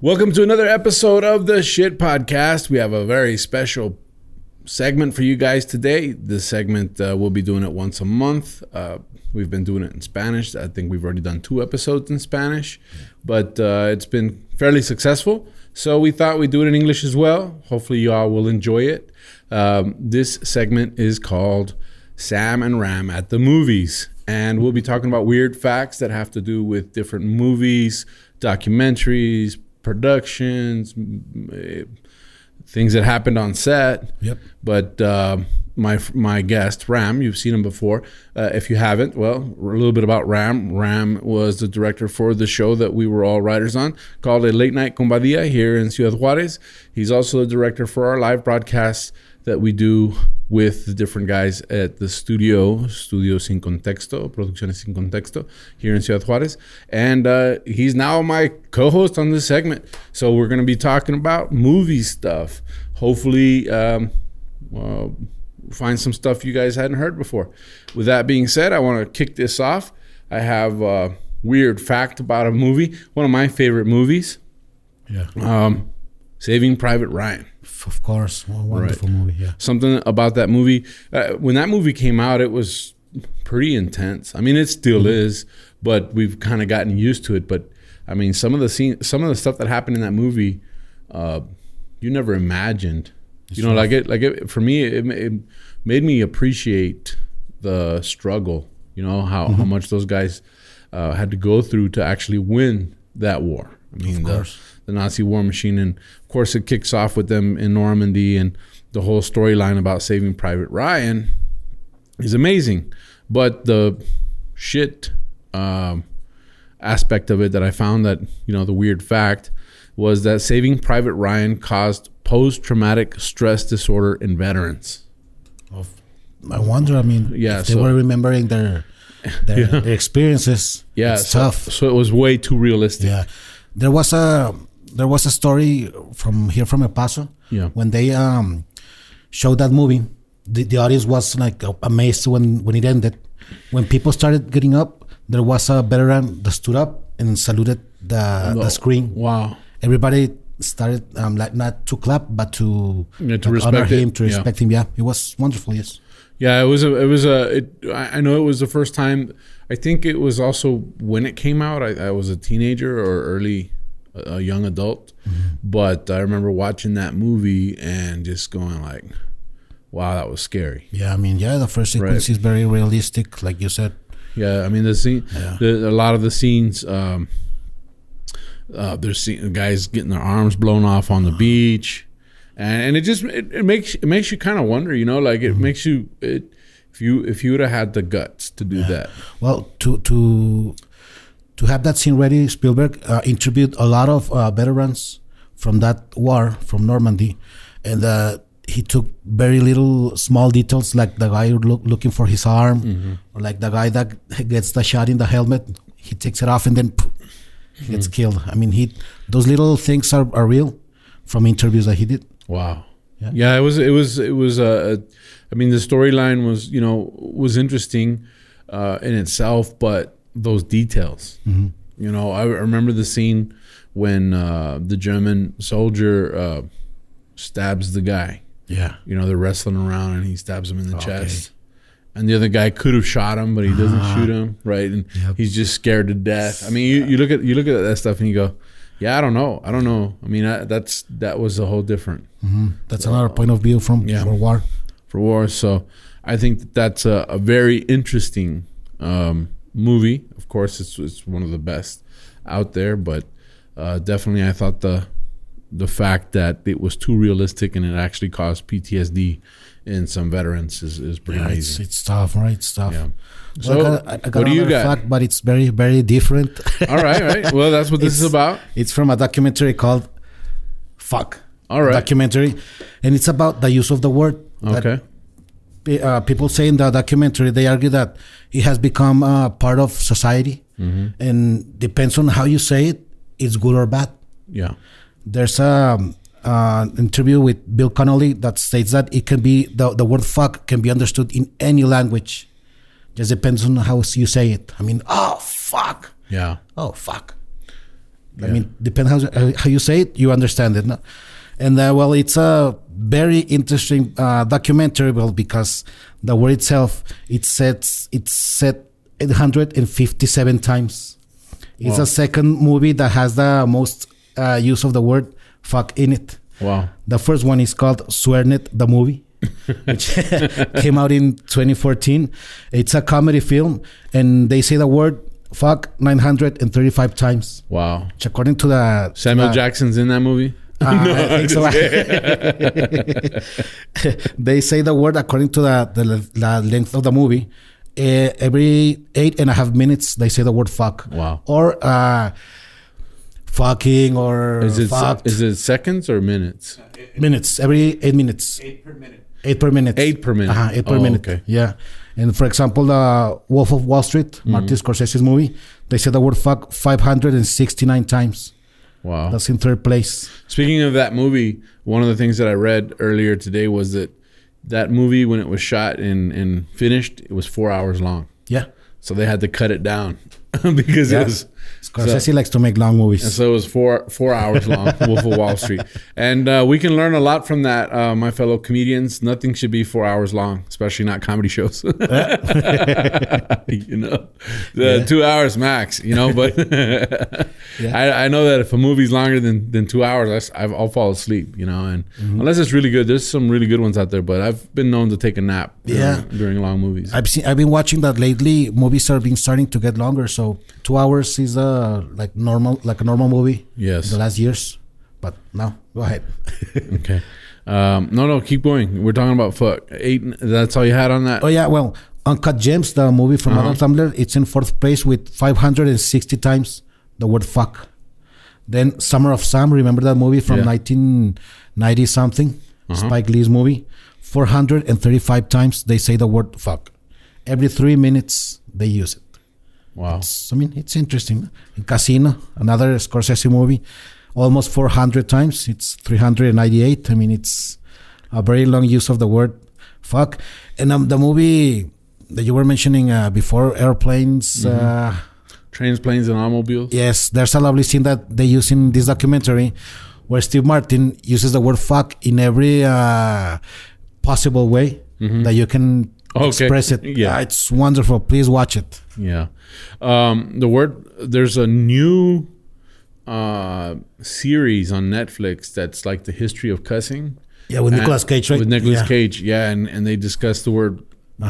Welcome to another episode of the Shit Podcast. We have a very special segment for you guys today. This segment, uh, we'll be doing it once a month. Uh, we've been doing it in Spanish. I think we've already done two episodes in Spanish, but uh, it's been fairly successful. So we thought we'd do it in English as well. Hopefully, y'all will enjoy it. Um, this segment is called Sam and Ram at the Movies. And we'll be talking about weird facts that have to do with different movies, documentaries, productions, eh, things that happened on set. Yep. But uh, my my guest Ram, you've seen him before. Uh, if you haven't, well, a little bit about Ram. Ram was the director for the show that we were all writers on, called A Late Night con Badia here in Ciudad Juarez. He's also the director for our live broadcasts that we do with the different guys at the studio, Studio Sin Contexto, Producciones Sin Contexto, here in Ciudad Juarez. And uh, he's now my co host on this segment. So we're going to be talking about movie stuff. Hopefully, um, well, find some stuff you guys hadn't heard before. With that being said, I want to kick this off. I have a weird fact about a movie, one of my favorite movies, Yeah. um, Saving Private Ryan. Of course. A wonderful movie. Yeah. something about that movie. Uh, when that movie came out, it was pretty intense. I mean, it still is, but we've kind of gotten used to it. But I mean, some of the scene, some of the stuff that happened in that movie, uh, you never imagined. you know, like it, like it, for me, it, it made me appreciate the struggle. You know how how much those guys uh, had to go through to actually win that war. I mean, the, course. the Nazi war machine, and of course, it kicks off with them in Normandy and the whole storyline about saving Private Ryan is amazing. But the shit um, aspect of it that I found that you know the weird fact was that saving Private Ryan caused post traumatic stress disorder in veterans. Of, I wonder. I mean, Yeah, if they so- were remembering their their, Yeah. their experiences. Yeah, it's so, tough. So it was way too realistic. Yeah. There was a there was a story from here from El Paso. Yeah. When they um showed that movie, the, the audience was like amazed when when it ended. When people started getting up, there was a veteran that stood up and saluted the the screen. Wow. everybody started um, like not to clap but to, Yeah, to like, honor it. him to Yeah. respect him yeah it was wonderful yes Yeah, it was a. It was a. It, I know it was the first time. I think it was also when it came out. I, I was a teenager or early, a young adult, but I remember watching that movie and just going like, "Wow, that was scary." yeah i mean yeah the first sequence Right. is very realistic like you said Yeah, I mean the scene, Yeah. the, a lot of the scenes. Um, uh, there's scene, guys getting their arms blown off on the beach, and, and it just it, it makes it makes you kind of wonder, you know, like it makes you it if you if you would have had the guts to do that. well to to to have that scene ready spielberg uh, interviewed a lot of uh, veterans from that war from normandy and uh, he took very little small details like the guy look, looking for his arm Mm-hmm. or like the guy that gets the shot in the helmet he takes it off and then poof, he gets killed i mean he those little things are, are real from interviews that he did Wow. Yeah. Yeah. it was. It was. It was. Uh, I mean, the storyline was, you know, was interesting uh, in itself, but those details. You know, I remember the scene when uh, the German soldier uh, stabs the guy. yeah You know, they're wrestling around and he stabs him in the chest. And the other guy could have shot him, but he doesn't shoot him, right? And Yep. he's just scared to death. I mean, you, you look at you look at that stuff and you go, "Yeah, I don't know, I don't know." I mean, I, that's that was a whole different that's another point of view from Yeah. for war for war. So I think that that's a, a very interesting um, movie. Of course, it's it's one of the best out there, but uh, definitely I thought the the fact that it was too realistic and it actually caused PTSD in some veterans is, is pretty Yeah, it's amazing. it's tough, right? It's tough. Yeah. Well, So, I got, I- got what do you got? Fact, but it's very very different. all right, all right. Well, that's what this is about. it's from a documentary called "Fuck." All right. Documentary, and it's about the use of the word. Okay. pe- uh, people say in the documentary they argue that it has become a part of society, Mm-hmm. and depends on how you say it, it's good or bad. Yeah. There's a uh, interview with Bill Connolly that states that it can be the the word "fuck" can be understood in any language. Just depends on how you say it. I mean, oh fuck, Yeah. oh fuck. I mean, depend how how you say it, you understand it. No? And uh, well, it's a very interesting uh, documentary, well, because the word itself it set it's set 857 times. It's Wow. the second movie that has the most uh, use of the word "fuck" in it. Wow. The first one is called Swearnet, the movie, which came out in 2014. It's a comedy film, and they say the word fuck 935 times. Wow. Which according to the Samuel the- Jackson's in that movie. uh, think so. they say the word according to the, the, the length of the movie. Uh, every eight and a half minutes, they say the word fuck. Wow. Or uh, fucking or Is it fucked. is it seconds or minutes? minutes. Every eight minutes. Eight per minute. Eight per minute. Eight per minute. Uh-huh, eight per Oh, minute. okay. Yeah. And for example, the Wolf of Wall Street, Martin Scorsese's movie, they said the word fuck 569 times. Wow. That's in third place. Speaking of that movie, one of the things that I read earlier today was that that movie, when it was shot and, and finished, it was four hours long. Yeah. So they had to cut it down because Yeah. it was. Scorsese likes to make long movies. So it was four four hours long, Wolf of Wall Street, and uh, we can learn a lot from that, uh, my fellow comedians. Nothing should be four hours long, especially not comedy shows. you know, the two hours max. You know, but I, I know that if a movie's longer than, than two hours, I s- I've- I'll fall asleep. You know, and Mm-hmm. unless it's really good, there's some really good ones out there. But I've been known to take a nap. Yeah. during, during long movies. I've seen. I've been watching that lately. Movies are being starting to get longer. So two hours is uh like normal, like a normal movie. Yes. The last years, but now go ahead. okay. Um, no, no, keep going. We're talking about fuck eight. That's all you had on that. Oh yeah, well, Uncut Gems, the movie from Uh-huh. Adam Sandler, it's in fourth place with 560 times the word fuck. Then Summer of Sam, remember that movie from Yeah. 1990 something, Uh-huh. Spike Lee's movie. 435 times they say the word fuck. Every three minutes they use it. Wow. It's- I mean, it's interesting. In Casino, another Scorsese movie, almost 400 times. It's 398. I mean, it's a very long use of the word fuck. And um, the movie that you were mentioning uh, before, airplanes. Uh, Trains, planes, and automobiles. yes, there's a lovely scene that they use in this documentary where Steve Martin uses the word fuck in every uh, possible way that you can Okay. express it. Yeah. Uh, it's wonderful. Please watch it. Yeah. Um, the word there's a new uh, series on Netflix that's like the history of cussing. Yeah, with Nicolas Cage, right? With Nicolas Yeah. Uh-huh. Cage, yeah, and, and they discuss the word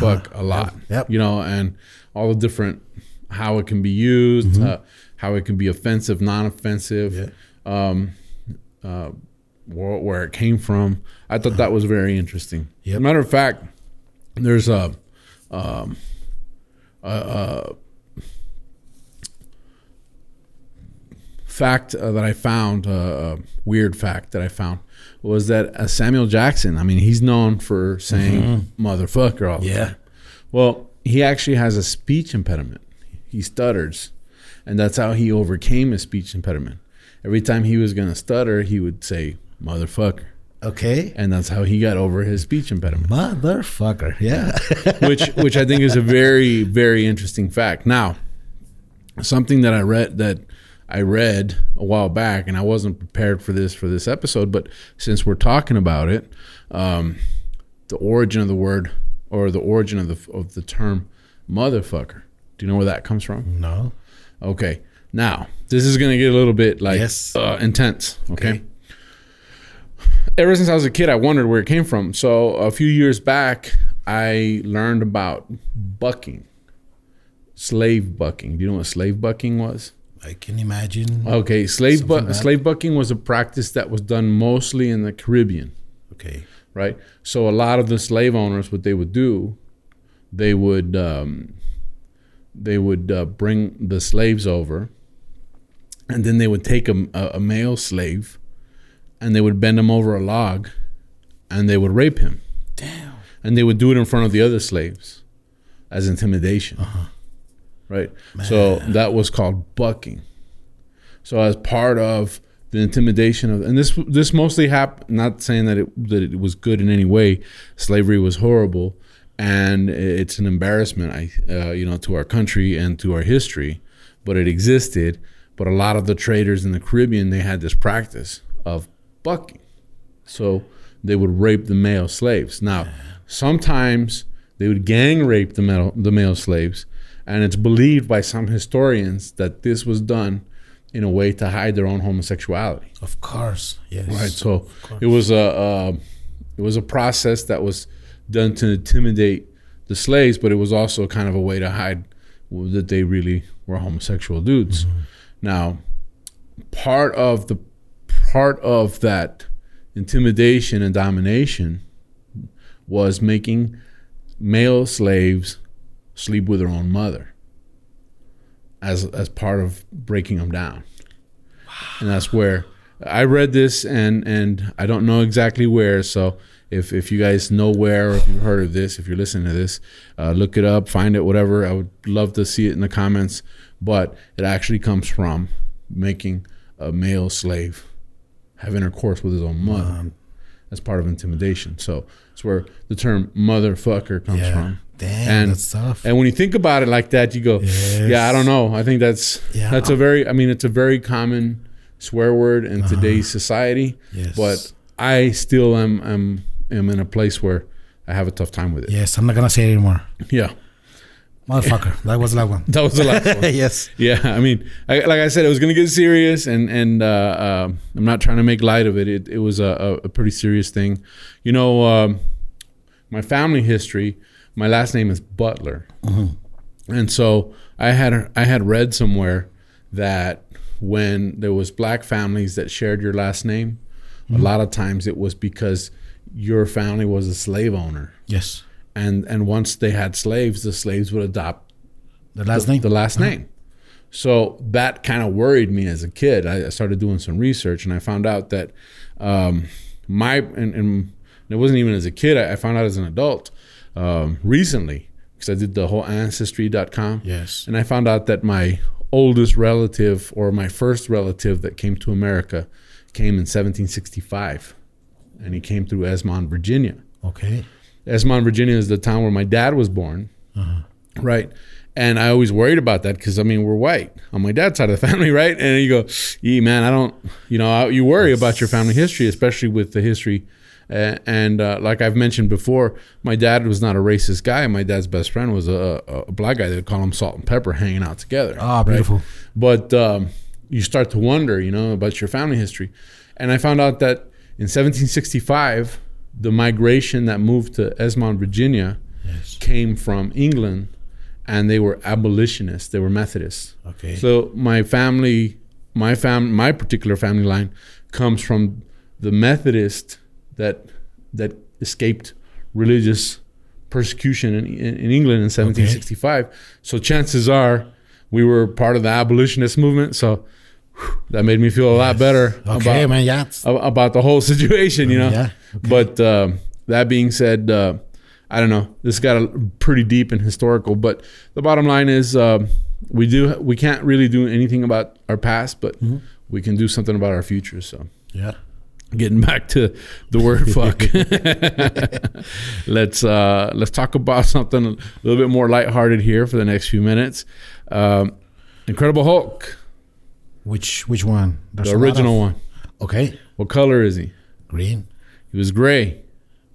fuck a lot. Yep. You know, and all the different how it can be used, Mm-hmm. uh, how it can be offensive, non-offensive, um, uh, where, where it came from. I thought that was very interesting. Yep. Matter of fact, there's a um, a, a fact uh, that I found, uh, a weird fact that I found, was that uh, Samuel Jackson. I mean, he's known for saying "motherfucker" all the Yeah. time. Well, he actually has a speech impediment. He stutters, and that's how he overcame his speech impediment. Every time he was going to stutter, he would say "motherfucker," Okay. and that's how he got over his speech impediment. Motherfucker. Yeah. which which I think is a very very interesting fact. Now, something that I read that I read a while back, and I wasn't prepared for this for this episode, but since we're talking about it, um, the origin of the word or the origin of the of the term motherfucker. Do you know where that comes from? no. Okay, now this is gonna get a little bit like Yes. uh, intense. okay. Okay. Ever since I was a kid, I wondered where it came from. So a few years back, I learned about bucking, slave bucking. Do you know what slave bucking was? I can imagine. Okay, slave bu- slave bucking was a practice that was done mostly in the Caribbean. Okay. right? So a lot of the slave owners, what they would do, they would um, they would uh, bring the slaves over, and then they would take a, a male slave, and they would bend him over a log, and they would rape him, Damn. and they would do it in front of the other slaves, as intimidation, right? So that was called bucking. So as part of the intimidation of, and this this mostly happened. Not saying that it that it was good in any way. Slavery was horrible, and it's an embarrassment. I uh, you know to our country and to our history, but it existed. But a lot of the traders in the Caribbean they had this practice of bucking, so they would rape the male slaves. Now sometimes they would gang rape the male the male slaves, and it's believed by some historians that this was done in a way to hide their own homosexuality. Of course. Yes. Right. So it was a uh, it was a process that was done to intimidate the slaves, but it was also kind of a way to hide that they really were homosexual dudes. Now, part of the part of that intimidation and domination was making male slaves sleep with their own mother as as part of breaking them down and that's where I read this and and I don't know exactly where. So if if you guys know where if you've heard of this, if you're listening to this, uh, look it up, find it, whatever. I would love to see it in the comments. But it actually comes from making a male slave have intercourse with his own mother um, as part of intimidation. So it's where the term motherfucker comes Yeah. from. Damn, And- that's tough. And when you think about it like that, you go, Yes. yeah, I don't know. I think that's Yeah. that's a very I mean it's a very common swear word in uh-huh. today's society. Yes. But I still am am am in a place where I have a tough time with it. yes, I'm not gonna say it anymore. Yeah. Motherfucker. that was that one. That was the last one. yes. Yeah, I mean, I, like I said, it was going to get serious, and and uh, uh, I'm not trying to make light of it. It, it was a, a, a pretty serious thing. You know, um, my family history. My last name is Butler, and so I had I had read somewhere that when there was black families that shared your last name, a lot of times it was because your family was a slave owner, Yes. And and once they had slaves, the slaves would adopt The last name. the last name. So that kind of worried me as a kid. I I started doing some research and I found out that um, my and, and it wasn't even as a kid. I, I found out as an adult um, recently because I did the whole ancestry.com. Yes. And I found out that my oldest relative or my first relative that came to America came in 1765, and he came through Esmont, Virginia. Okay. Esmont, Virginia is the town where my dad was born. Right. And I always worried about that because I mean we're white on my dad's side of the family, right? And you go, "Yeah, man, I don't," you know, I- you worry about your family history, especially with the history. Uh, and uh, like I've mentioned before, my dad was not a racist guy. My dad's best friend was a, a, black guy. They'd call him Salt and Pepper, hanging out together. Ah, beautiful. But um, you start to wonder, you know, about your family history. And I found out that in 1765, the migration that moved to Esmont, Virginia, Yes. came from England, and they were abolitionists. They were Methodists. Okay. So my family, my fam, my particular family line, comes from the Methodist that that escaped religious persecution in, in, in England in 1765. So chances are we were part of the abolitionist movement. So that made me feel a lot better Okay, about man. Yeah. about the whole situation, you know. Yeah, But um, that being said, uh, I don't know. This got a, pretty deep and historical. But the bottom line is, um, we do we can't really do anything about our past, but Mm-hmm. we can do something about our future. So, Yeah. getting back to the word "fuck," let's uh, let's talk about something a little bit more lighthearted here for the next few minutes. Um, Incredible Hulk, Which which one? There's the original of- one. Okay. What color is he? Green. He was gray.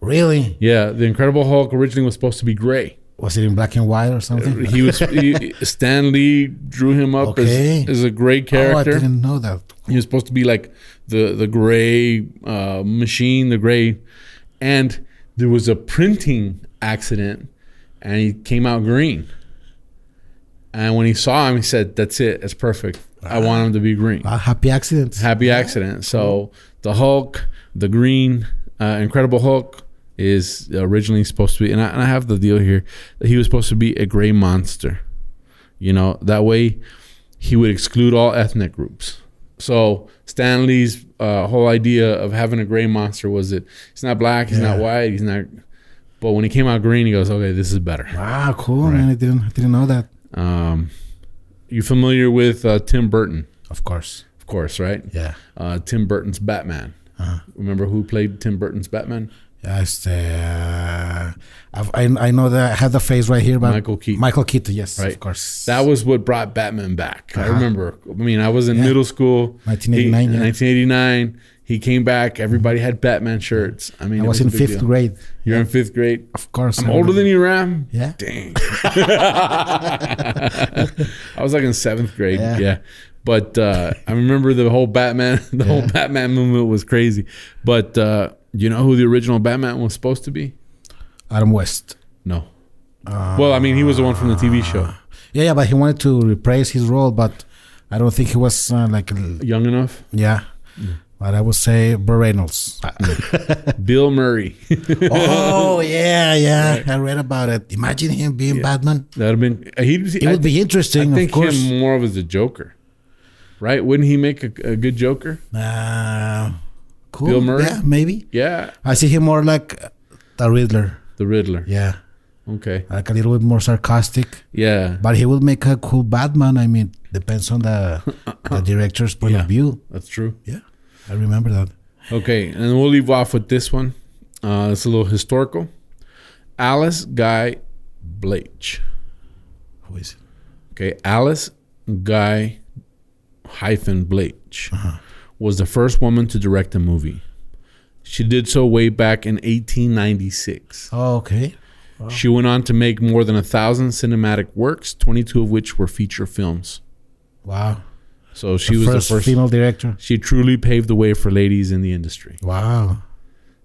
Really? Yeah, the Incredible Hulk originally was supposed to be gray. Was it in black and white or something? He was he, Stan Lee drew him up Okay. as, as a gray character. Oh, I didn't know that. he was supposed to be like the the gray uh, machine, the gray, and there was a printing accident, and he came out green. And when he saw him, he said, "That's it. That's perfect. I want him to be green." Ah, happy accident. Happy accident. So the Hulk, the green, uh, Incredible Hulk, is originally supposed to be, and I, and I have the deal here that he was supposed to be a gray monster. You know, that way he would exclude all ethnic groups. So Stan Lee's uh, whole idea of having a gray monster was that he's not black, he's not white, he's not. But when he came out green, he goes, "Okay, this is better." Wow, cool, Right. man. I didn't I didn't know that. Um, you familiar with uh, Tim Burton? Of course. Of course, right? Yeah. Uh, Tim Burton's Batman. Uh-huh. Remember who played Tim Burton's Batman? It's uh, I've, I I know that I have the face right here, but Michael Keaton. Michael Keaton, yes, Right. of course. That was what brought Batman back. I Uh-huh. remember. I mean, I was in Yeah. middle school. 1989, He, yeah. 1989. He came back. Everybody had Batman shirts. I mean, I it was in fifth deal. grade. You're in fifth grade. Of course. I'm older than you, Ram. Yeah. Dang. I was like in seventh grade. Yeah. Yeah. But uh, I remember the whole Batman, the whole Batman movement was crazy. But uh, you know who the original Batman was supposed to be? Adam West. No. well, I mean, he was the one from the TV show. Yeah, yeah, but he wanted to reprise his role, but I don't think he was uh, like, Young enough? yeah. But I would say Burt Reynolds. Bill Murray. oh yeah, yeah. I read about it. Imagine him being Batman. That'd have been. He'd, It I, would be interesting. I think of course. him more of as a Joker, right? Wouldn't he make a, a good Joker? Uh, cool. Bill Murray? Yeah, maybe. Yeah, I see him more like the Riddler. the Riddler. Yeah, Okay. like a little bit more sarcastic. Yeah, But he would make a cool Batman. I mean, depends on the the director's point Yeah. of view. that's true. Yeah, I remember that. Okay, and we'll leave off with this one. Uh, it's a little historical. Alice Guy Blake. Who is it? Okay, Alice Guy hyphen Blake was the first woman to direct a movie. She did so way back in 1896. Oh, okay. She went on to make more than a thousand cinematic works, 22 of which were feature films. Wow. So she the was first the first. female director. She truly paved the way for ladies in the industry. Wow.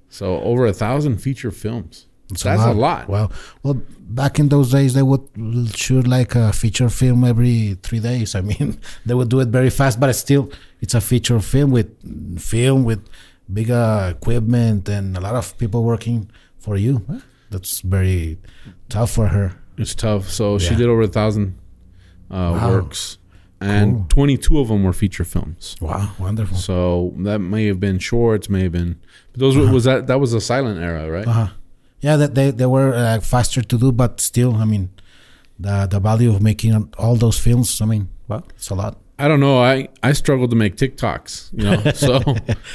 So over a thousand feature films. That's That's a lot. Wow. Well, back in those days, they would shoot like a feature film every three days. I mean, they would do it very fast, but still, it's a feature film with film with bigger equipment and a lot of people working for you. That's very tough for her. It's tough. So she did over a thousand uh, Wow. works, and Cool. 22 of them were feature films. Wow, wonderful. So that may have been shorts, may have been. But those were, was that that was a silent era, right? Uh-huh. Yeah, that they they were uh, faster to do, but still, I mean, the the value of making all those films. I mean, well, it's a lot. I don't know. I I struggle to make TikToks, you know. So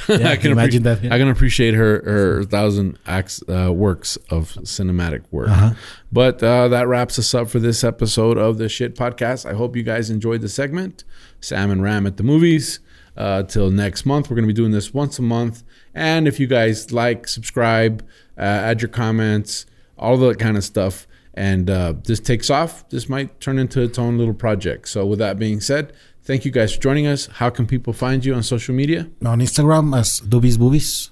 Yeah, I can imagine that, yeah. I can appreciate her her thousand acts uh, works of cinematic work. Uh-huh. But uh, that wraps us up for this episode of the Shit Podcast. I hope you guys enjoyed the segment. Sam and Ram at the movies. Uh, till next month, we're going to be doing this once a month. And if you guys like, subscribe, uh, add your comments, all that kind of stuff. And uh, this takes off. This might turn into its own little project. So, with that being said, thank you guys for joining us. How can people find you on social media? On Instagram as Doobies Boobies.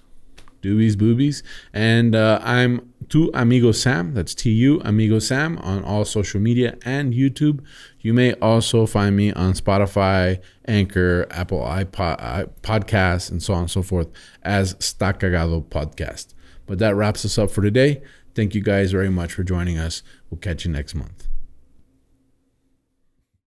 Doobies Boobies. And uh, I'm Tu Amigo Sam. That's T U Amigo Sam on all social media and YouTube. You may also find me on Spotify, Anchor, Apple iPod, i Podcasts, and so on and so forth as Sta Cagado Podcast. But that wraps us up for today. Thank you guys very much for joining us. We'll catch you next month.